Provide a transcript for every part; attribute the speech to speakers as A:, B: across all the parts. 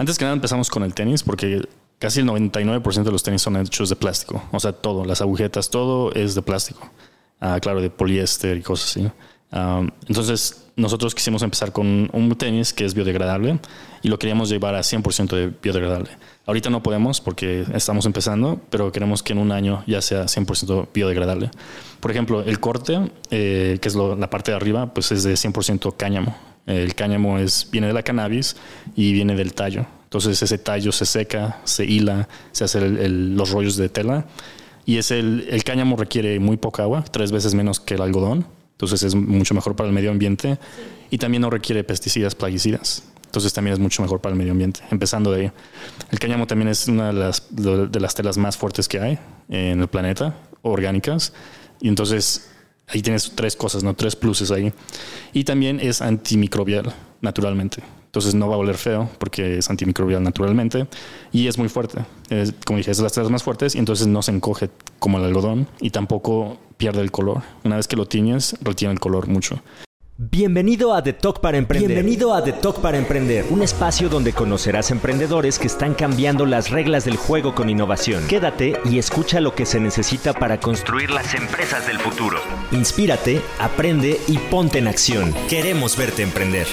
A: Antes que nada empezamos con el tenis porque casi el 99% de los tenis son hechos de plástico. O sea, todo, las agujetas, todo es de plástico. Ah, claro, de poliéster y cosas así. Ah, entonces, nosotros quisimos empezar con un tenis que es biodegradable y lo queríamos llevar a 100% de biodegradable. Ahorita no podemos porque estamos empezando, pero queremos que en un año ya sea 100% biodegradable. Por ejemplo, el corte, eh, que es la parte de arriba, pues es de 100% cáñamo. El cáñamo es, viene de la cannabis y viene del tallo. Entonces ese tallo se seca, se hila, se hacen los rollos de tela. Y es el, el cáñamo requiere muy poca agua, tres veces menos que el algodón. Entonces es mucho mejor para el medio ambiente. Y también no requiere pesticidas, plaguicidas. Entonces también es mucho mejor para el medio ambiente. Empezando de ahí. El cáñamo también es una de las, de las telas más fuertes que hay en el planeta, orgánicas. Y entonces ahí tienes tres cosas, ¿no? Tres pluses ahí. Y también es antimicrobial, naturalmente. Entonces no va a oler feo porque es antimicrobial naturalmente y es muy fuerte. como dije, es de las telas más fuertes y entonces no se encoge como el algodón y tampoco pierde el color. Una vez que lo tiñes, retiene el color mucho.
B: Bienvenido a The Talk para Emprender. Bienvenido a The Talk para Emprender, un espacio donde conocerás emprendedores que están cambiando las reglas del juego con innovación. Quédate y escucha lo que se necesita para construir las empresas del futuro. Inspírate, aprende y ponte en acción. Queremos verte emprender.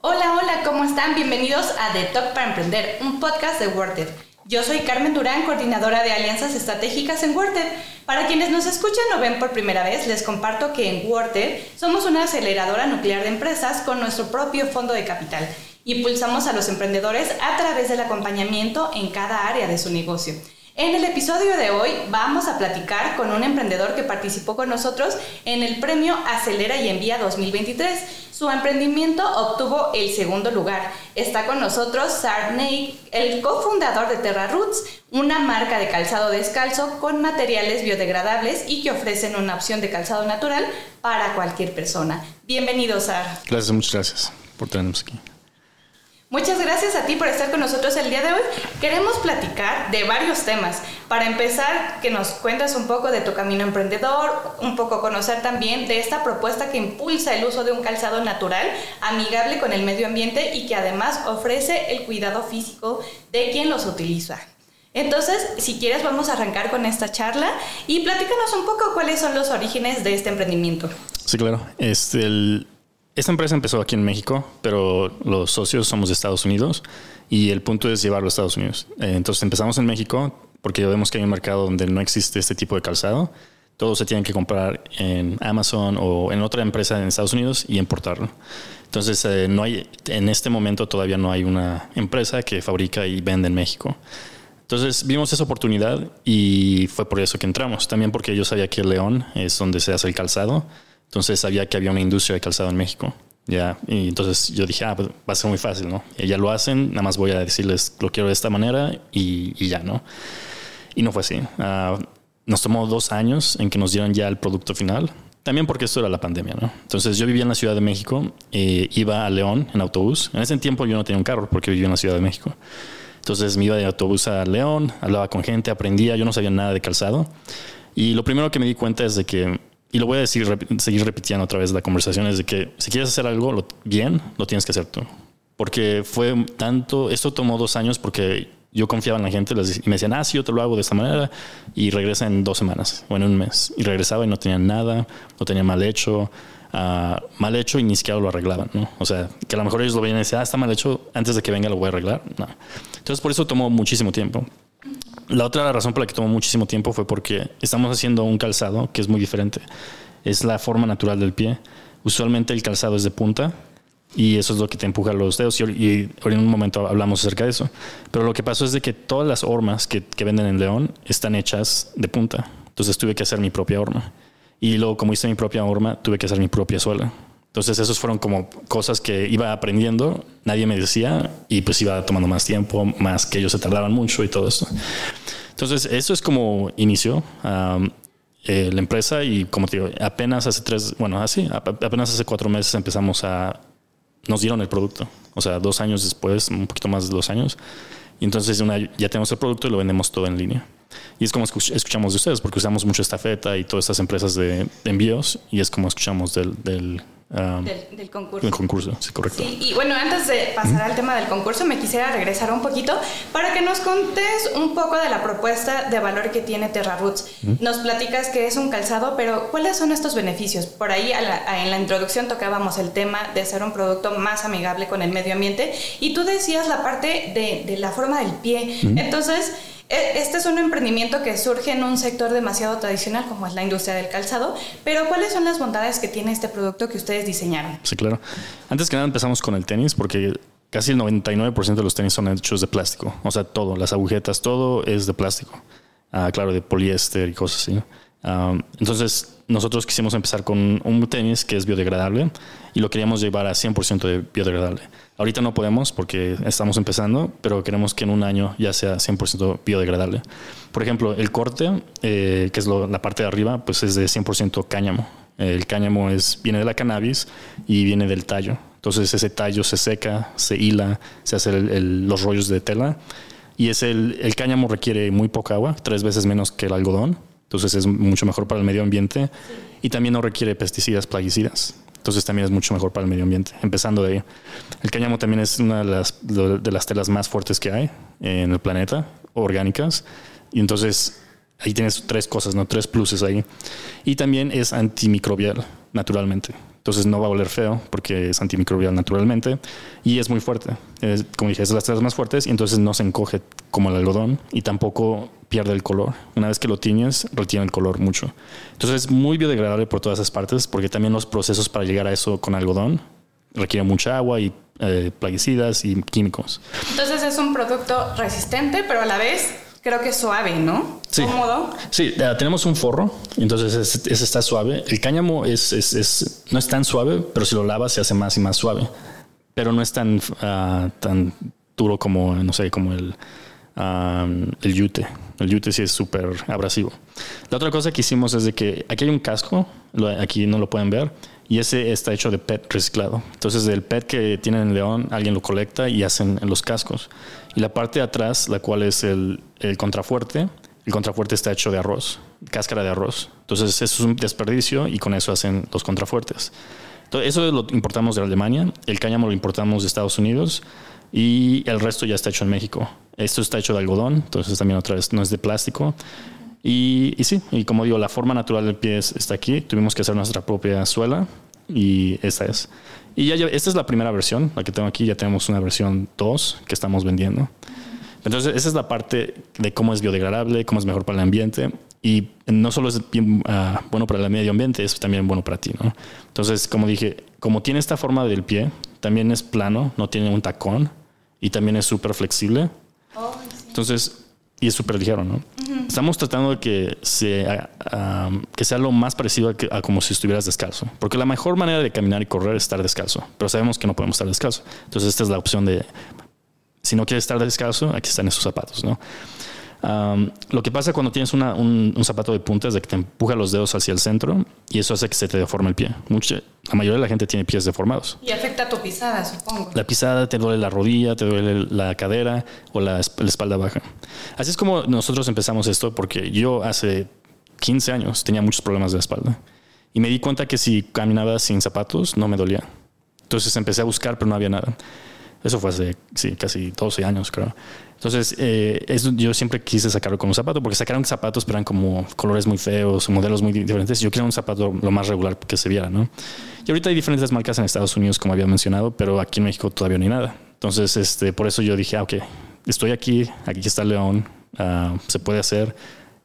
C: Hola, hola, ¿cómo están? Bienvenidos a The Talk para Emprender, un podcast de Worded. Yo soy Carmen Durán, coordinadora de alianzas estratégicas en Worded. Para quienes nos escuchan o ven por primera vez, les comparto que en Worded somos una aceleradora nuclear de empresas con nuestro propio fondo de capital. Impulsamos a los emprendedores a través del acompañamiento en cada área de su negocio. En el episodio de hoy vamos a platicar con un emprendedor que participó con nosotros en el premio Acelera y Envía 2023. Su emprendimiento obtuvo el segundo lugar. Está con nosotros Sarney, el cofundador de Terra Roots, una marca de calzado descalzo con materiales biodegradables y que ofrecen una opción de calzado natural para cualquier persona. Bienvenido, Sar.
A: Gracias, muchas gracias por tenernos aquí.
C: Muchas gracias a ti por estar con nosotros el día de hoy. Queremos platicar de varios temas. Para empezar, que nos cuentes un poco de tu camino emprendedor, un poco conocer también de esta propuesta que impulsa el uso de un calzado natural, amigable con el medio ambiente y que además ofrece el cuidado físico de quien los utiliza. Entonces, si quieres, vamos a arrancar con esta charla y platícanos un poco cuáles son los orígenes de este emprendimiento.
A: Sí, claro. Este, esta empresa empezó aquí en México, pero los socios somos de Estados Unidos y el punto es llevarlo a Estados Unidos. Eh, entonces empezamos en México porque vemos que hay un mercado donde no existe este tipo de calzado. Todo se tiene que comprar en Amazon o en otra empresa en Estados Unidos y importarlo. Entonces, eh, no hay, en este momento todavía no hay una empresa que fabrica y vende en México. Entonces vimos esa oportunidad y fue por eso que entramos. También porque yo sabía que León es donde se hace el calzado. Entonces sabía que había una industria de calzado en México. Ya, y entonces yo dije, ah, pues va a ser muy fácil, ¿no? Y ya lo hacen, nada más voy a decirles, lo quiero de esta manera y, y ya, ¿no? Y no fue así. Uh, nos tomó dos años en que nos dieran ya el producto final. También porque esto era la pandemia, ¿no? Entonces yo vivía en la Ciudad de México, eh, iba a León en autobús. En ese tiempo yo no tenía un carro porque vivía en la Ciudad de México. Entonces me iba de autobús a León, hablaba con gente, aprendía, yo no sabía nada de calzado. Y lo primero que me di cuenta es de que y lo voy a decir, seguir repitiendo otra vez la conversación, es de que si quieres hacer algo bien, lo tienes que hacer tú. Porque fue tanto, esto tomó dos años porque yo confiaba en la gente y me decían, ah, sí, yo te lo hago de esta manera y regresa en dos semanas o en un mes. Y regresaba y no tenía nada, no tenía mal hecho, uh, mal hecho y ni siquiera lo arreglaban, ¿no? O sea, que a lo mejor ellos lo veían y decían, ah, está mal hecho, antes de que venga lo voy a arreglar. No. Entonces por eso tomó muchísimo tiempo. La otra razón por la que tomó muchísimo tiempo fue porque estamos haciendo un calzado que es muy diferente. Es la forma natural del pie. Usualmente el calzado es de punta y eso es lo que te empuja los dedos y, en un momento hablamos acerca de eso. Pero lo que pasó es de que todas las hormas que, que venden en León están hechas de punta. Entonces tuve que hacer mi propia horma. Y luego como hice mi propia horma, tuve que hacer mi propia suela. Entonces, esos fueron como cosas que iba aprendiendo, nadie me decía y pues iba tomando más tiempo, más que ellos se tardaban mucho y todo eso. Entonces, eso es como inició eh, la empresa y como te digo, apenas hace tres, bueno, así, apenas hace cuatro meses empezamos a, nos dieron el producto. O sea, dos años después, un poquito más de dos años. Y entonces una, ya tenemos el producto y lo vendemos todo en línea. Y es como escuchamos de ustedes, porque usamos mucho esta feta y todas estas empresas de, envíos, y es como escuchamos del, del um,
C: del, del concurso.
A: del concurso, sí, correcto.
C: Sí, y bueno, antes de pasar al tema del concurso, me quisiera regresar un poquito para que nos contes un poco de la propuesta de valor que tiene Terra Roots. Nos platicas que es un calzado, pero ¿cuáles son estos beneficios? Por ahí a la- a- en la introducción tocábamos el tema de ser un producto más amigable con el medio ambiente y tú decías la parte de, de la forma del pie. Entonces, e- este es un emprendimiento que surge en un sector demasiado tradicional como es la industria del calzado, pero ¿cuáles son las bondades que tiene este producto que ustedes diseñaron?
A: Sí, claro. Antes que nada empezamos con el tenis porque casi el 99% de los tenis son hechos de plástico. O sea, todo, las agujetas, todo es de plástico. Ah, claro, de poliéster y cosas así. Ah, entonces, nosotros quisimos empezar con un tenis que es biodegradable y lo queríamos llevar a 100% de biodegradable. Ahorita no podemos porque estamos empezando, pero queremos que en un año ya sea 100% biodegradable. Por ejemplo, el corte, eh, que es lo- la parte de arriba, pues es de 100% cáñamo. El cáñamo es, viene de la cannabis y viene del tallo. Entonces ese tallo se seca, se hila, se hacen los rollos de tela. Y es el, el cáñamo requiere muy poca agua, tres veces menos que el algodón. Entonces es mucho mejor para el medio ambiente. Y también no requiere pesticidas, plaguicidas. Entonces también es mucho mejor para el medio ambiente. Empezando de ahí. El cáñamo también es una de las, telas más fuertes que hay en el planeta, orgánicas. Y entonces ahí tienes tres cosas, ¿no? Tres pluses ahí. Y también es antimicrobial, naturalmente. Entonces no va a oler feo porque es antimicrobial naturalmente y es muy fuerte. Es, como dije, es de las telas más fuertes y entonces no se encoge como el algodón y tampoco pierde el color. Una vez que lo tiñes, retiene el color mucho. Entonces es muy biodegradable por todas esas partes porque también los procesos para llegar a eso con algodón requieren mucha agua y eh, plaguicidas y químicos.
C: Entonces es un producto resistente, pero a la vez creo que suave, ¿no?
A: Sí.
C: Cómodo.
A: Sí, uh, tenemos un forro, entonces ese, ese está suave. El cáñamo es, es, es, no es tan suave, pero si lo lavas se hace más y más suave. Pero no es tan, uh, tan duro como, no sé, como el, um, el yute. El yute sí es súper abrasivo. La otra cosa que hicimos es de que aquí hay un casco, lo, aquí no lo pueden ver, y ese está hecho de PET reciclado. Entonces, del PET que tienen en León, alguien lo colecta y hacen en los cascos. Y la parte de atrás, la cual es el, contrafuerte, el contrafuerte está hecho de arroz, cáscara de arroz. Entonces, eso es un desperdicio y con eso hacen los contrafuertes. Entonces, eso lo importamos de Alemania, el cáñamo lo importamos de Estados Unidos y el resto ya está hecho en México. Esto está hecho de algodón, entonces también otra vez no es de plástico. Y, y, sí, y como digo, la forma natural del pie está aquí. Tuvimos que hacer nuestra propia suela y esta es. Y ya, esta es la primera versión, la que tengo aquí. Ya tenemos una versión 2 que estamos vendiendo. Entonces, esa es la parte de cómo es biodegradable, cómo es mejor para el ambiente. Y no solo es bien, uh, bueno para el medio ambiente, es también bueno para ti. ¿no? Entonces, como dije, como tiene esta forma del pie, también es plano, no tiene un tacón y también es súper flexible.
C: Oh.
A: Entonces, y es súper ligero, ¿no? Uh -huh. Estamos tratando de que, sea, um, que sea lo más parecido a, que, a, como si estuvieras descalzo. Porque la mejor manera de caminar y correr es estar descalzo. Pero sabemos que no podemos estar descalzo. Entonces, esta es la opción de, si no quieres estar descalzo, aquí están esos zapatos, ¿no? Um, lo que pasa cuando tienes una, un, un, zapato de punta es de que te empuja los dedos hacia el centro y eso hace que se te deforme el pie. Mucha, la mayoría de la gente tiene pies deformados.
C: Y afecta tu pisada, supongo.
A: La pisada te duele la rodilla, te duele la cadera o la, la espalda baja. Así es como nosotros empezamos esto porque yo hace 15 años tenía muchos problemas de la espalda y me di cuenta que si caminaba sin zapatos no me dolía. Entonces empecé a buscar, pero no había nada. Eso fue hace sí, casi 12 años, creo. Entonces, eh, yo siempre quise sacarlo con un zapato, porque sacaron zapatos, pero eran como colores muy feos, modelos muy diferentes. Yo quería un zapato lo más regular que se viera, ¿no? Y ahorita hay diferentes marcas en Estados Unidos, como había mencionado, pero aquí en México todavía no hay nada. Entonces, este, por eso yo dije, ah, ok, estoy aquí, aquí está León, uh, se puede hacer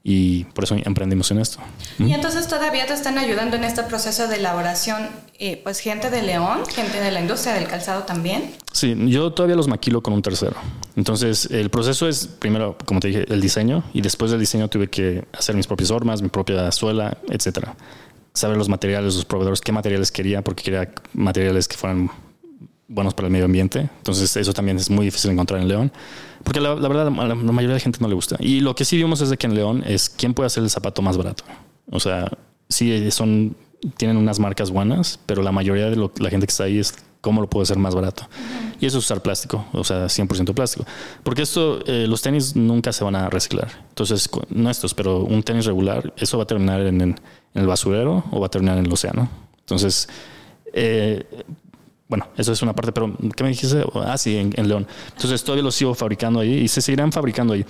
A: y por eso emprendimos en esto.
C: Y entonces todavía te están ayudando en este proceso de elaboración, eh, pues gente de León, gente de la industria del calzado también.
A: Sí, yo todavía los maquilo con un tercero. Entonces, el proceso es primero, como te dije, el diseño y después del diseño tuve que hacer mis propias hormas, mi propia suela, etcétera. Saber los materiales, los proveedores, qué materiales quería, porque quería materiales que fueran buenos para el medio ambiente. Entonces, eso también es muy difícil encontrar en León. Porque la, la verdad, la, la, mayoría de la gente no le gusta. Y lo que sí vimos es de que en León es quién puede hacer el zapato más barato. O sea, sí son, tienen unas marcas buenas, pero la mayoría de lo, la gente que está ahí es cómo lo puedo hacer más barato. Uh -huh. Y eso es usar plástico, o sea, 100% plástico. Porque esto, eh, los tenis nunca se van a reciclar. Entonces, no estos, pero un tenis regular, eso va a terminar en, en, en el basurero o va a terminar en el océano. Entonces, Eh, bueno, eso es una parte, pero ¿qué me dijiste? Ah, sí, en, León. Entonces todavía lo sigo fabricando ahí y se seguirán fabricando ahí.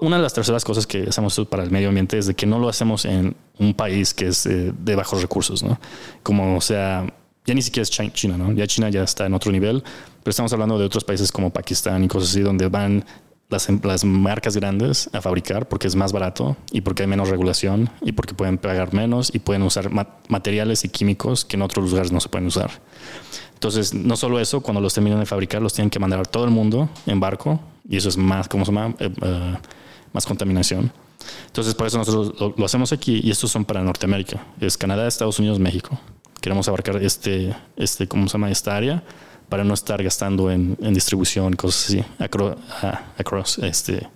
A: una de las terceras cosas que hacemos para el medio ambiente es de que no lo hacemos en un país que es eh, de bajos recursos, ¿no? Como o sea, ya ni siquiera es China, ¿no? Ya China ya está en otro nivel, pero estamos hablando de otros países como Pakistán y cosas así, donde van las, las, marcas grandes a fabricar porque es más barato y porque hay menos regulación y porque pueden pagar menos y pueden usar materiales y químicos que en otros lugares no se pueden usar. Entonces, no solo eso, cuando los terminan de fabricar, los tienen que mandar a todo el mundo en barco y eso es más, ¿cómo se llama? Eh, eh, más contaminación. Entonces, por eso nosotros lo, hacemos aquí y estos son para Norteamérica. Es Canadá, Estados Unidos, México. Queremos abarcar este, este, ¿cómo se llama? Esta área para no estar gastando en, en distribución, cosas así, across, across este,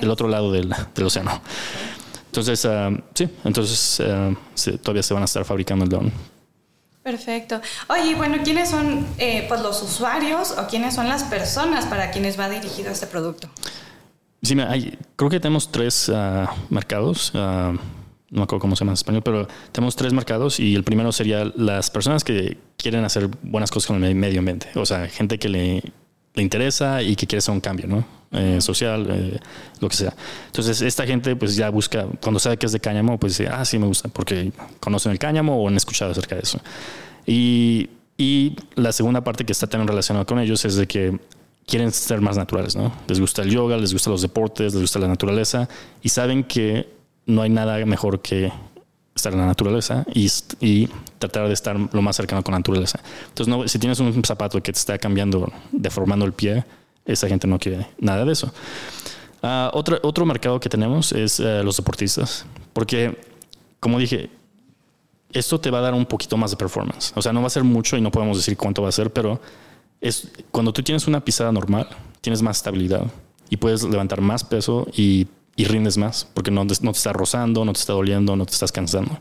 A: del otro lado del, del océano. Entonces, ah, sí, entonces ah, todavía se van a estar fabricando el dron.
C: Perfecto. Oye, bueno, ¿quiénes son eh, pues los usuarios o quiénes son las personas para quienes va dirigido este producto?
A: Sí, hay, creo que tenemos tres ah, mercados no me acuerdo cómo se llama en español, pero tenemos tres mercados y el primero sería las personas que quieren hacer buenas cosas con el medio ambiente, o sea, gente que le, le interesa y que quiere hacer un cambio, ¿no? Eh, social, eh, lo que sea. Entonces, esta gente pues ya busca, cuando sabe que es de cáñamo, pues dice, ah, sí me gusta, porque conocen el cáñamo o han escuchado acerca de eso. Y, y la segunda parte que está también relacionada con ellos es de que quieren ser más naturales, ¿no? Les gusta el yoga, les gusta los deportes, les gusta la naturaleza y saben que no hay nada mejor que estar en la naturaleza y, y, tratar de estar lo más cercano con la naturaleza. Entonces, no, si tienes un zapato que te está cambiando, deformando el pie, esa gente no quiere nada de eso. Uh, otro, otro mercado que tenemos es uh, los deportistas, porque, como dije, esto te va a dar un poquito más de performance. O sea, no va a ser mucho y no podemos decir cuánto va a ser, pero es, cuando tú tienes una pisada normal, tienes más estabilidad y puedes levantar más peso y y rindes más porque no, no te está rozando, no te está doliendo, no te estás cansando.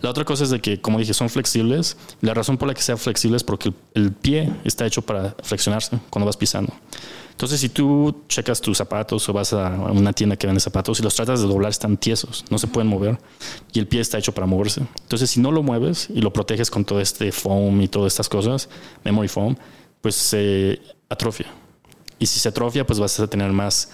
A: La otra cosa es de que, como dije, son flexibles. La razón por la que sea flexible es porque el, pie está hecho para flexionarse cuando vas pisando. Entonces, si tú checas tus zapatos o vas a una tienda que vende zapatos y los tratas de doblar, están tiesos, no se pueden mover y el pie está hecho para moverse. Entonces, si no lo mueves y lo proteges con todo este foam y todas estas cosas, memory foam, pues se atrofia. Y si se atrofia, pues vas a tener más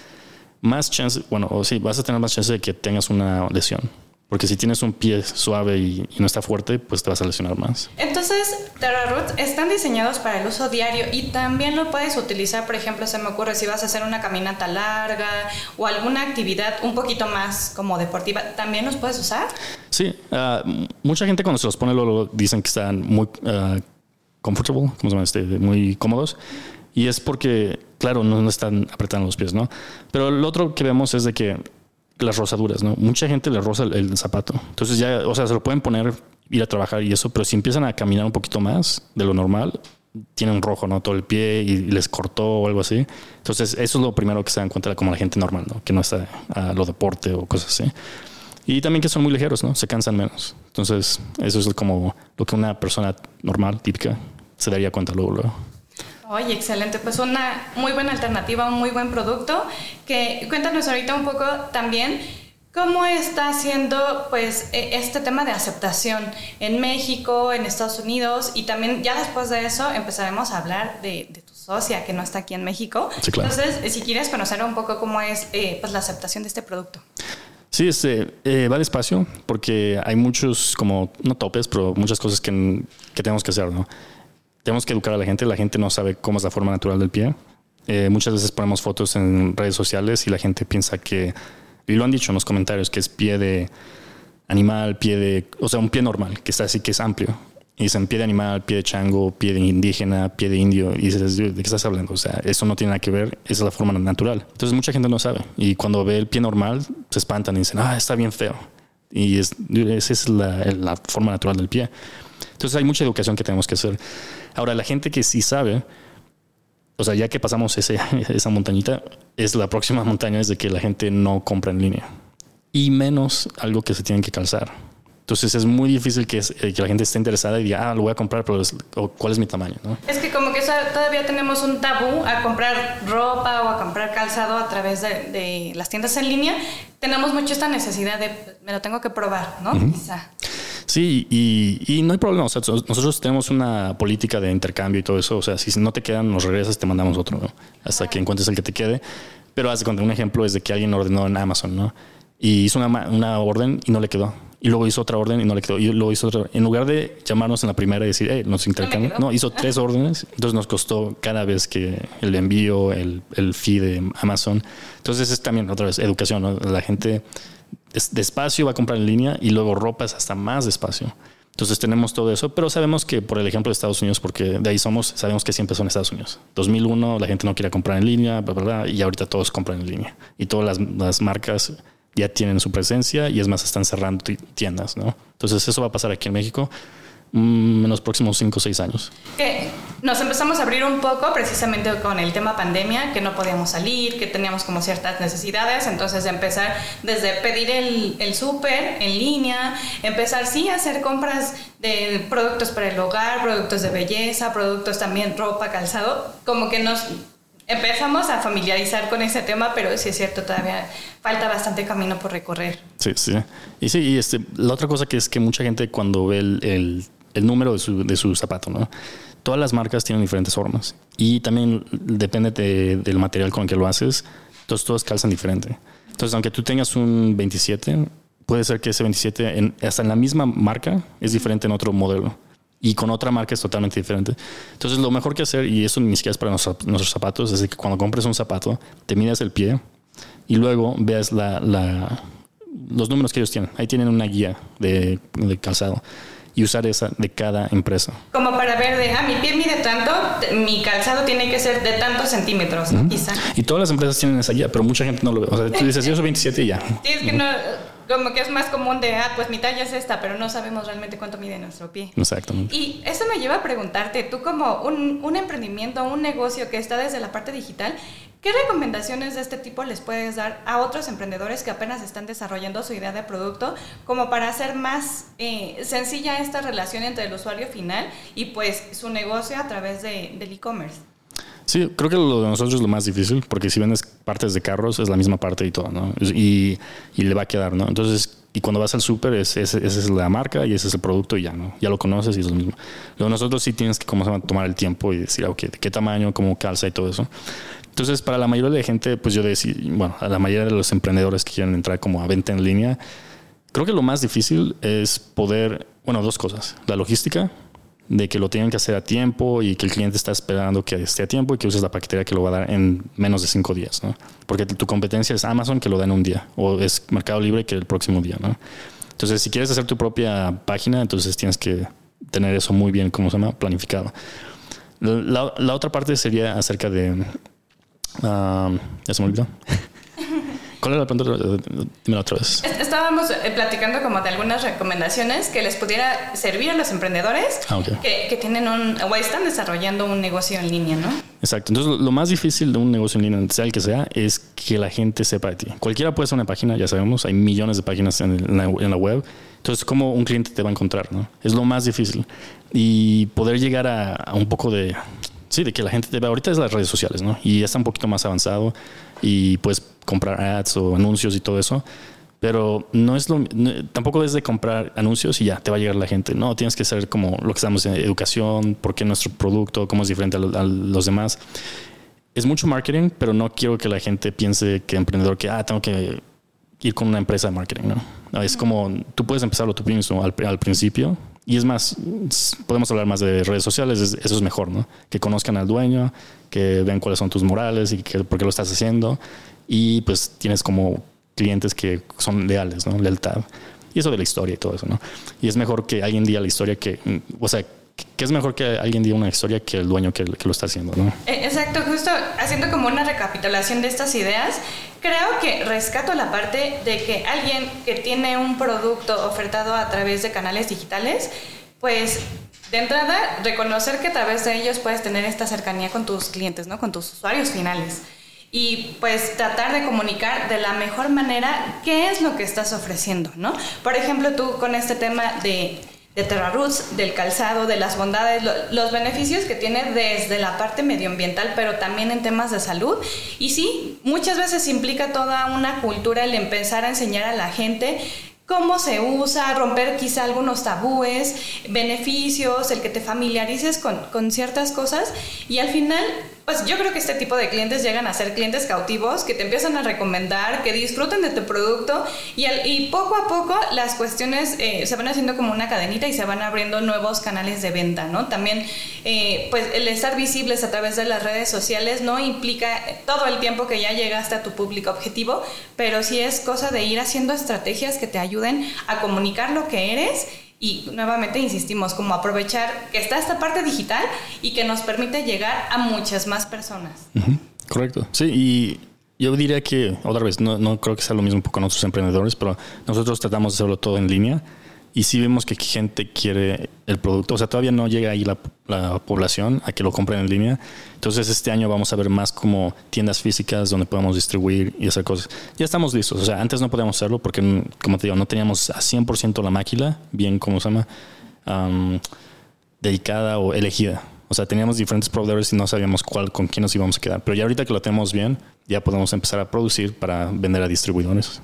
A: más chance, bueno, o sí, vas a tener más chance de que tengas una lesión. Porque si tienes un pie suave y, no está fuerte, pues te vas a lesionar más.
C: Entonces, Roots están diseñados para el uso diario y también lo puedes utilizar, por ejemplo, se me ocurre si vas a hacer una caminata larga o alguna actividad un poquito más como deportiva, ¿también los puedes usar?
A: Sí, ah, mucha gente cuando se los pone luego dicen que están muy uh, comfortable, ¿cómo se llama? Este, muy cómodos. Y es porque, claro, no, están apretando los pies, ¿no? Pero lo otro que vemos es de que las rosaduras, ¿no? Mucha gente le roza el, zapato. Entonces ya, o sea, se lo pueden poner, ir a trabajar y eso, pero si empiezan a caminar un poquito más de lo normal, tienen rojo, ¿no? Todo el pie y, les cortó o algo así. Entonces, eso es lo primero que se dan cuenta como la gente normal, ¿no? Que no está a lo deporte o cosas así. Y también que son muy ligeros, ¿no? Se cansan menos. Entonces, eso es como lo que una persona normal, típica, se daría cuenta luego. luego.
C: Oye, excelente. Pues una muy buena alternativa, un muy buen producto. Que cuéntanos ahorita un poco también cómo está haciendo pues e, este tema de aceptación en México, en Estados Unidos y también ya después de eso empezaremos a hablar de, tu socia que no está aquí en México.
A: Sí, claro.
C: Entonces, si quieres conocer un poco cómo es eh, pues la aceptación de este producto.
A: Sí, este, eh, va despacio porque hay muchos, como, no topes, pero muchas cosas que, que tenemos que hacer, ¿no? Tenemos que educar a la gente. La gente no sabe cómo es la forma natural del pie. Eh, muchas veces ponemos fotos en redes sociales y la gente piensa que, y lo han dicho en los comentarios, que es pie de animal, pie de, o sea, un pie normal, que está así, que es amplio. Y dicen pie de animal, pie de chango, pie de indígena, pie de indio. Y dices, ¿de qué estás hablando? O sea, eso no tiene nada que ver, esa es la forma natural. Entonces mucha gente no sabe. Y cuando ve el pie normal, se espantan y dicen, ah, está bien feo. Y es, esa es la, la forma natural del pie. Entonces hay mucha educación que tenemos que hacer. Ahora, la gente que sí sabe, o sea, ya que pasamos ese, esa montañita, es la próxima montaña es de que la gente no compra en línea. Y menos algo que se tienen que calzar. Entonces es muy difícil que, eh, que, la gente esté interesada y diga, ah, lo voy a comprar, pero ¿cuál es mi tamaño? ¿no?
C: Es que como que todavía tenemos un tabú a comprar ropa o a comprar calzado a través de, de las tiendas en línea. Tenemos mucho esta necesidad de, me lo tengo que probar, ¿no? Quizá.
A: Sí, y, no hay problema. O sea, nosotros tenemos una política de intercambio y todo eso. O sea, si no te quedan, nos regresas, te mandamos otro, ¿no? Hasta que encuentres el que te quede. Pero haz un ejemplo es de que alguien ordenó en Amazon, ¿no? Y hizo una, una orden y no le quedó y luego hizo otra orden y no le quedó. Y luego hizo otra. En lugar de llamarnos en la primera y decir, hey, nos intercambiamos, no, hizo tres órdenes. Entonces nos costó cada vez que el envío, el, el fee de Amazon. Entonces es también otra vez educación. ¿no? La gente despacio va a comprar en línea y luego ropa es hasta más despacio. Entonces tenemos todo eso, pero sabemos que por el ejemplo de Estados Unidos, porque de ahí somos, sabemos que siempre son Estados Unidos. 2001 la gente no quería comprar en línea, bla, y ahorita todos compran en línea. Y todas las, las marcas ya tienen su presencia y es más, están cerrando tiendas, ¿no? Entonces eso va a pasar aquí en México. Mm, en los próximos 5 o 6 años.
C: Que nos empezamos a abrir un poco precisamente con el tema pandemia, que no podíamos salir, que teníamos como ciertas necesidades, entonces empezar desde pedir el, el súper en línea, empezar sí a hacer compras de productos para el hogar, productos de belleza, productos también ropa, calzado, como que nos empezamos a familiarizar con ese tema, pero sí es cierto, todavía falta bastante camino por recorrer.
A: Sí, sí. Y sí, y este, la otra cosa que es que mucha gente cuando ve el el número de su, de su zapato, ¿no? Todas las marcas tienen diferentes formas y también depende del material con el que lo haces, entonces todos calzan diferente. Entonces, aunque tú tengas un 27, puede ser que ese 27, en, hasta en la misma marca, es diferente en otro modelo y con otra marca es totalmente diferente. Entonces, lo mejor que hacer, y eso ni siquiera es para nuestros, zapatos, es que cuando compres un zapato, te midas el pie y luego veas la, los números que ellos tienen. Ahí tienen una guía de, de calzado y usar esa de cada empresa.
C: Como para ver de, ah, mi pie mide tanto, mi calzado tiene que ser de tantos centímetros, quizá.
A: Y todas las empresas tienen esa guía, pero mucha gente no lo ve. O sea, tú dices, yo soy 27 y ya.
C: Sí, es que no, como que es más común de, ah, pues mi talla es esta, pero no sabemos realmente cuánto mide nuestro pie.
A: Exactamente.
C: Y eso me lleva a preguntarte, tú como un, un emprendimiento, un negocio que está desde la parte digital, ¿Qué recomendaciones de este tipo les puedes dar a otros emprendedores que apenas están desarrollando su idea de producto como para hacer más eh, sencilla esta relación entre el usuario final y pues su negocio a través de, del e-commerce?
A: Sí, creo que lo de nosotros es lo más difícil porque si vendes partes de carros es la misma parte y todo, ¿no? Y, y le va a quedar, ¿no? Entonces, y cuando vas al súper, esa es, la marca y ese es el producto y ya, ¿no? Ya lo conoces y es lo mismo. Luego nosotros sí tienes que como, tomar el tiempo y decir, ¿de qué tamaño, cómo calza y todo eso. Entonces, para la mayoría de gente, pues yo decía, bueno, a la mayoría de los emprendedores que quieren entrar como a venta en línea, creo que lo más difícil es poder, bueno, dos cosas. La logística, de que lo tienen que hacer a tiempo y que el cliente está esperando que esté a tiempo y que uses la paquetería que lo va a dar en menos de cinco días, ¿no? Porque tu competencia es Amazon que lo da en un día o es Mercado Libre que el próximo día, ¿no? Entonces, si quieres hacer tu propia página, entonces tienes que tener eso muy bien, ¿cómo se llama? Planificado. La, la otra parte sería acerca de Ya se me olvidó. ¿Cuál era la pregunta? Dímelo otra vez.
C: Estábamos eh, platicando como de algunas recomendaciones que les pudiera servir a los emprendedores ah, que, que, tienen un o están desarrollando un negocio en línea, ¿no?
A: Exacto. Entonces, lo más difícil de un negocio en línea, sea el que sea, es que la gente sepa de ti. Cualquiera puede ser una página, ya sabemos, hay millones de páginas en la, en la web. Entonces, ¿cómo un cliente te va a encontrar? ¿no? Es lo más difícil. Y poder llegar a, a un poco de Sí, de que la gente te ve. Ahorita es las redes sociales, ¿no? Y ya está un poquito más avanzado y puedes comprar ads o anuncios y todo eso. Pero no es lo, tampoco es de comprar anuncios y ya te va a llegar la gente. No, tienes que saber como lo que estamos en educación, por qué nuestro producto, cómo es diferente a, los demás. Es mucho marketing, pero no quiero que la gente piense que emprendedor que, ah, tengo que ir con una empresa de marketing, ¿no? Es como, tú puedes empezarlo tú mismo al, al principio y es más, podemos hablar más de redes sociales, eso es mejor, ¿no? Que conozcan al dueño, que vean cuáles son tus morales y que, por qué lo estás haciendo. Y pues tienes como clientes que son leales, ¿no? Lealtad. Y eso de la historia y todo eso, ¿no? Y es mejor que alguien diga la historia que, o sea, que es mejor que alguien diga una historia que el dueño que, lo está haciendo, ¿no?
C: Eh, exacto, justo haciendo como una recapitulación de estas ideas, creo que rescato la parte de que alguien que tiene un producto ofertado a través de canales digitales, pues de entrada reconocer que a través de ellos puedes tener esta cercanía con tus clientes, ¿no? Con tus usuarios finales. Y pues tratar de comunicar de la mejor manera qué es lo que estás ofreciendo, ¿no? Por ejemplo, tú con este tema de de Terra Roots, del calzado, de las bondades, los beneficios que tiene desde la parte medioambiental, pero también en temas de salud. Y sí, muchas veces implica toda una cultura el empezar a enseñar a la gente cómo se usa, romper quizá algunos tabúes, beneficios, el que te familiarices con, con ciertas cosas y al final pues yo creo que este tipo de clientes llegan a ser clientes cautivos que te empiezan a recomendar, que disfruten de tu producto y, poco a poco las cuestiones eh, se van haciendo como una cadenita y se van abriendo nuevos canales de venta, ¿no? También eh, pues el estar visibles a través de las redes sociales no implica todo el tiempo que ya llegaste a tu público objetivo, pero sí es cosa de ir haciendo estrategias que te ayuden a comunicar lo que eres y nuevamente insistimos, como aprovechar que está esta parte digital y que nos permite llegar a muchas más personas.
A: Correcto. Sí, y yo diría que, otra vez, no, no creo que sea lo mismo con otros emprendedores, pero nosotros tratamos de hacerlo todo en línea y si vemos que gente quiere el producto, o sea, todavía no llega ahí la, población a que lo compren en línea. Entonces este año vamos a ver más como tiendas físicas donde podamos distribuir y hacer cosas. Ya estamos listos, o sea, antes no podíamos hacerlo porque, como te digo, no teníamos a 100% la máquina bien, ¿cómo se llama? dedicada o elegida. O sea, teníamos diferentes proveedores y no sabíamos cuál, con quién nos íbamos a quedar. Pero ya ahorita que lo tenemos bien, ya podemos empezar a producir para vender a distribuidores.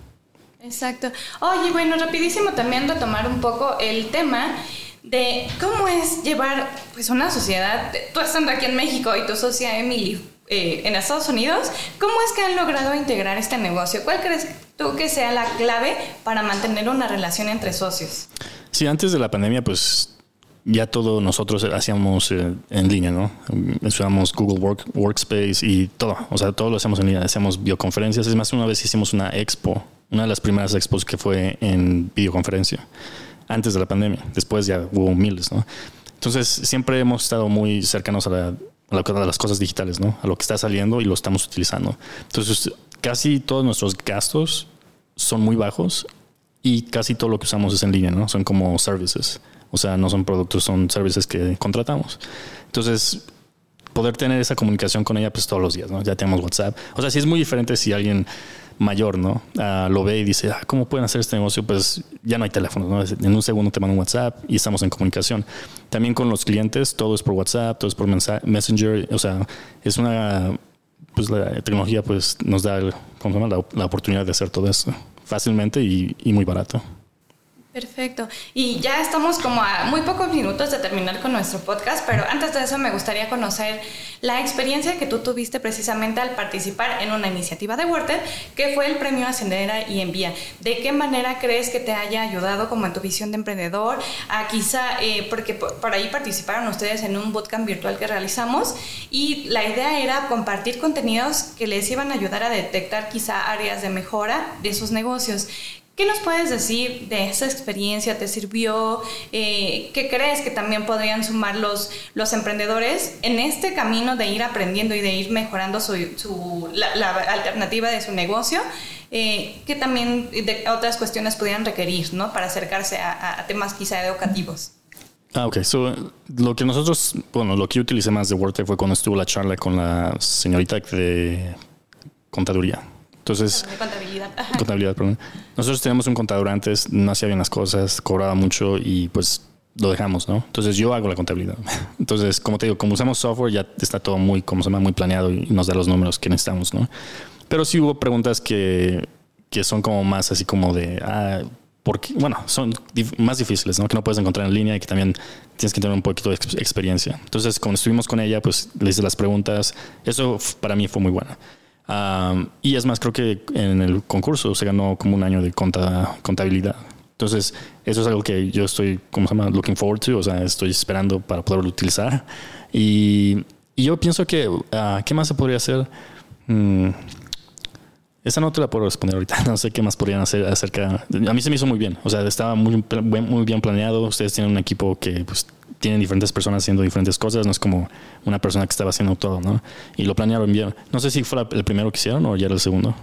C: Exacto. Oye, bueno, rapidísimo también retomar un poco el tema de cómo es llevar pues una sociedad, tú estando aquí en México y tu socia Emily eh, en Estados Unidos, ¿cómo es que han logrado integrar este negocio? ¿Cuál crees tú que sea la clave para mantener una relación entre socios?
A: Sí, antes de la pandemia, pues ya todo nosotros hacíamos eh, en línea, ¿no? Usamos Google Work, Workspace y todo, o sea, todo lo hacemos en línea, hacíamos videoconferencias, es más, una vez hicimos una expo una de las primeras expos que fue en videoconferencia, antes de la pandemia. Después ya hubo miles, ¿no? Entonces, siempre hemos estado muy cercanos a, la, a, las cosas digitales, ¿no? A lo que está saliendo y lo estamos utilizando. Entonces, casi todos nuestros gastos son muy bajos y casi todo lo que usamos es en línea, ¿no? Son como services. O sea, no son productos, son services que contratamos. Entonces, poder tener esa comunicación con ella, pues todos los días, ¿no? Ya tenemos WhatsApp. O sea, sí es muy diferente si alguien mayor, ¿no? Ah, lo ve y dice, ah, ¿cómo pueden hacer este negocio? Pues ya no hay teléfono, ¿no? En un segundo te mando un WhatsApp y estamos en comunicación. También con los clientes, todo es por WhatsApp, todo es por Messenger, o sea, es una, pues la tecnología pues nos da. La, oportunidad de hacer todo eso fácilmente y muy barato.
C: Perfecto. Y ya estamos como a muy pocos minutos de terminar con nuestro podcast, pero antes de eso me gustaría conocer la experiencia que tú tuviste precisamente al participar en una iniciativa de WordTed, que fue el premio Ascendera y Envía. ¿De qué manera crees que te haya ayudado como en tu visión de emprendedor? A quizá, eh, porque por ahí participaron ustedes en un bootcamp virtual que realizamos y la idea era compartir contenidos que les iban a ayudar a detectar quizá áreas de mejora de sus negocios. ¿Qué nos puedes decir de esa experiencia? ¿Te sirvió? Eh, ¿Qué crees que también podrían sumar los, los emprendedores en este camino de ir aprendiendo y de ir mejorando su, la, alternativa de su negocio? Eh, que también de otras cuestiones podrían requerir, ¿no? Para acercarse a, temas quizá educativos.
A: Ah, ok. So, lo que nosotros, bueno, lo que yo utilicé más de WordTech fue cuando estuvo la charla con la señorita de contaduría. Entonces,
C: contabilidad.
A: Contabilidad, perdón. Nosotros teníamos un contador antes, no hacía bien las cosas, cobraba mucho y pues lo dejamos, ¿no? Entonces yo hago la contabilidad. Entonces, como te digo, como usamos software, ya está todo muy, como se llama, muy planeado y nos da los números que necesitamos, ¿no? Pero sí hubo preguntas que, que son como más así como de, ah, porque, bueno, son más difíciles, ¿no? Que no puedes encontrar en línea y que también tienes que tener un poquito de experiencia. Entonces, cuando estuvimos con ella, pues le hice las preguntas. Eso para mí fue muy bueno y es más, creo que en el concurso se ganó como un año de contabilidad. Entonces, eso es algo que yo estoy, como se llama? Looking forward to, o sea, estoy esperando para poderlo utilizar. Y, yo pienso que, uh, ¿qué más se podría hacer? Mm, esa no te la puedo responder ahorita. No sé qué más podrían hacer acerca. A mí se me hizo muy bien. O sea, estaba muy, muy bien planeado. Ustedes tienen un equipo que pues, tienen diferentes personas haciendo diferentes cosas, no es como una persona que estaba haciendo todo, ¿no? Y lo planearon bien. No sé si fue el primero que hicieron o ya era el segundo.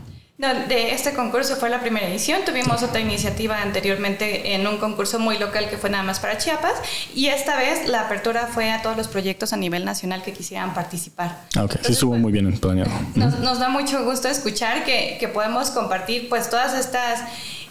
C: No, de este concurso fue la primera edición. Tuvimos otra iniciativa anteriormente en un concurso muy local que fue nada más para Chiapas. Y esta vez la apertura fue a todos los proyectos a nivel nacional que quisieran participar.
A: Ah, ok, sí estuvo muy bien planeado.
C: Nos, nos, da mucho gusto escuchar que, que podemos compartir pues todas estas...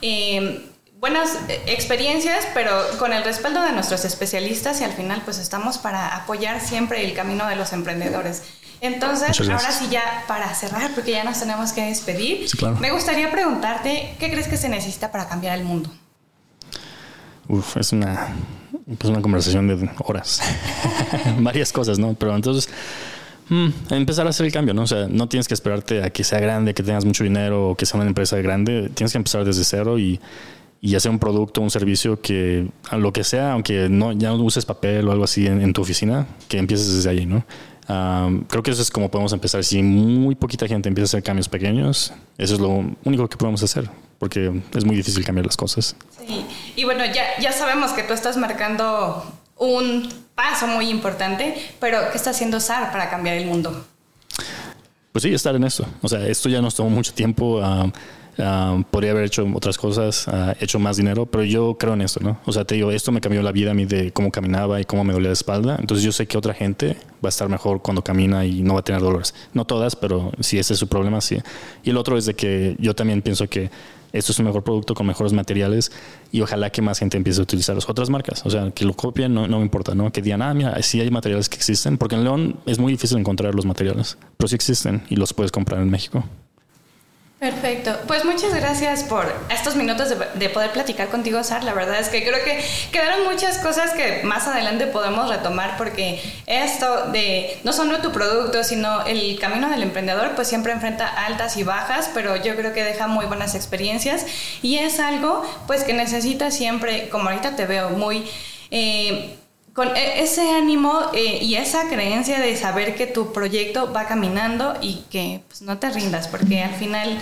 C: Eh, buenas experiencias, pero con el respaldo de nuestros especialistas y al final pues estamos para apoyar siempre el camino de los emprendedores. Entonces, ahora sí ya para cerrar, porque ya nos tenemos que despedir, me gustaría preguntarte, ¿qué crees que se necesita para cambiar el mundo?
A: Uf, es una, pues una conversación de horas. Varias cosas, ¿no? Pero entonces, mm, empezar a hacer el cambio, ¿no? O sea, no tienes que esperarte a que sea grande, que tengas mucho dinero o que sea una empresa grande. Tienes que empezar desde cero y, y hacer un producto, un servicio que, a lo que sea, aunque no, ya no uses papel o algo así en, tu oficina, que empieces desde ahí, ¿no? Creo que eso es como podemos empezar. Si muy poquita gente empieza a hacer cambios pequeños, eso es lo único que podemos hacer porque es muy difícil cambiar las cosas.
C: Sí, y bueno, ya, ya sabemos que tú estás marcando un paso muy importante, pero ¿qué está haciendo SAR para cambiar el mundo?
A: Pues sí, estar en esto. O sea, esto ya nos tomó mucho tiempo. Uh, podría haber hecho otras cosas, uh, hecho más dinero, pero yo creo en esto, ¿no? O sea, te digo, esto me cambió la vida a mí de cómo caminaba y cómo me dolía la espalda. Entonces yo sé que otra gente va a estar mejor cuando camina y no va a tener dolores. No todas, pero si ese es su problema, sí. Y el otro es de que yo también pienso que esto es un mejor producto con mejores materiales y ojalá que más gente empiece a utilizar las otras marcas. O sea, que lo copien, no, no me importa, ¿no? Que digan, ah, mira, sí hay materiales que existen, porque en León es muy difícil encontrar los materiales, pero sí existen y los puedes comprar en México.
C: Perfecto. Pues muchas gracias por estos minutos de, poder platicar contigo, Sar. La verdad es que creo que quedaron muchas cosas que más adelante podemos retomar porque esto de no solo tu producto, sino el camino del emprendedor, pues siempre enfrenta altas y bajas, pero yo creo que deja muy buenas experiencias y es algo pues que necesita siempre, como ahorita te veo muy... Eh, con e, ese ánimo eh, y esa creencia de saber que tu proyecto va caminando y que pues, no te rindas, porque al final,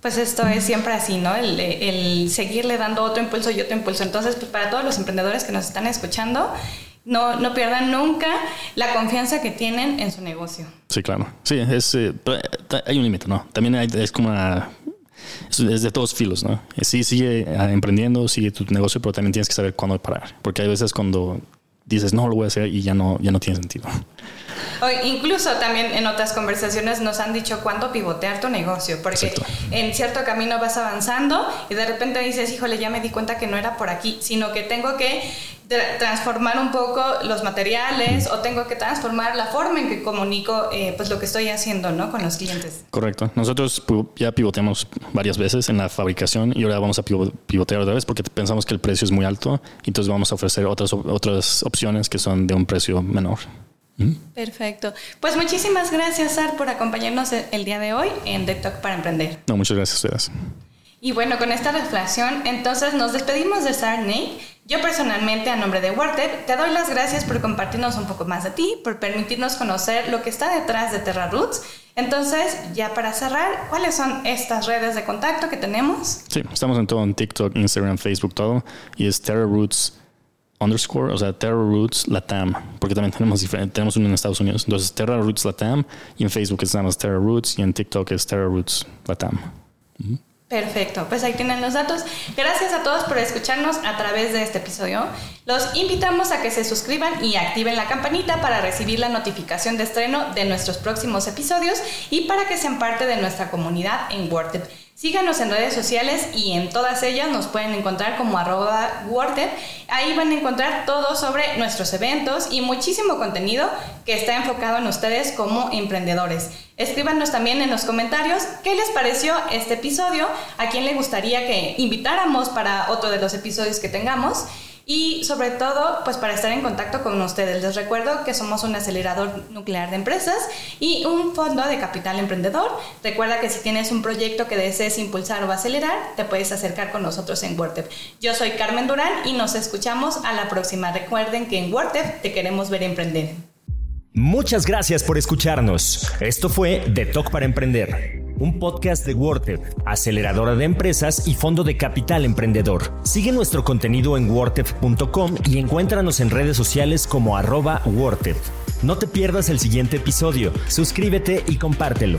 C: pues esto es siempre así, ¿no? El, seguirle dando otro impulso y otro impulso. Entonces, pues para todos los emprendedores que nos están escuchando, no, no pierdan nunca la confianza que tienen en su negocio.
A: Sí, claro. Sí, es, eh, hay un límite, ¿no? También hay, es como una es de todos filos, ¿no? Sí, sigue emprendiendo, sigue tu negocio, pero también tienes que saber cuándo parar. Porque hay veces cuando dices, no, lo voy a hacer y ya no, ya no tiene sentido.
C: Incluso también en otras conversaciones nos han dicho cuándo pivotear tu negocio, porque en cierto camino vas avanzando y de repente dices, híjole, ya me di cuenta que no era por aquí, sino que tengo que transformar un poco los materiales o tengo que transformar la forma en que comunico eh, pues lo que estoy haciendo ¿no? con los clientes.
A: Correcto. Nosotros ya pivoteamos varias veces en la fabricación y ahora vamos a pivotear otra vez porque pensamos que el precio es muy alto y entonces vamos a ofrecer otras, otras opciones que son de un precio menor.
C: Perfecto. Pues muchísimas gracias, Sar, por acompañarnos el día de hoy en The Talk para Emprender.
A: No, muchas gracias a ustedes.
C: Y bueno, con esta reflexión, entonces nos despedimos de Sar Nate yo personalmente, a nombre de Wartep, te doy las gracias por compartirnos un poco más de ti, por permitirnos conocer lo que está detrás de Terra Roots. Entonces, ya para cerrar, ¿cuáles son estas redes de contacto que tenemos?
A: Sí, estamos en todo, en TikTok, Instagram, Facebook, todo. Y es Terra Roots underscore, o sea, Terra Roots Latam, porque también tenemos, tenemos uno en Estados Unidos. Entonces, Terra Roots Latam, y en Facebook estamos Terra Roots, y en TikTok es Terra Roots Latam.
C: Perfecto, pues ahí tienen los datos. Gracias a todos por escucharnos a través de este episodio. Los invitamos a que se suscriban y activen la campanita para recibir la notificación de estreno de nuestros próximos episodios y para que sean parte de nuestra comunidad en WordTed. Síganos en redes sociales y en todas ellas nos pueden encontrar como arroba Ahí van a encontrar todo sobre nuestros eventos y muchísimo contenido que está enfocado en ustedes como emprendedores. Escríbanos también en los comentarios qué les pareció este episodio, a quién le gustaría que invitáramos para otro de los episodios que tengamos y sobre todo pues para estar en contacto con ustedes. Les recuerdo que somos un acelerador nuclear de empresas y un fondo de capital emprendedor. Recuerda que si tienes un proyecto que desees impulsar o acelerar, te puedes acercar con nosotros en WordTep. Yo soy Carmen Durán y nos escuchamos a la próxima. Recuerden que en WordTep te queremos ver emprender.
B: Muchas gracias por escucharnos. Esto fue The Talk para Emprender un podcast de WordTech, aceleradora de empresas y fondo de capital emprendedor. Sigue nuestro contenido en wordtech.com y encuéntranos en redes sociales como arroba No te pierdas el siguiente episodio, suscríbete y compártelo.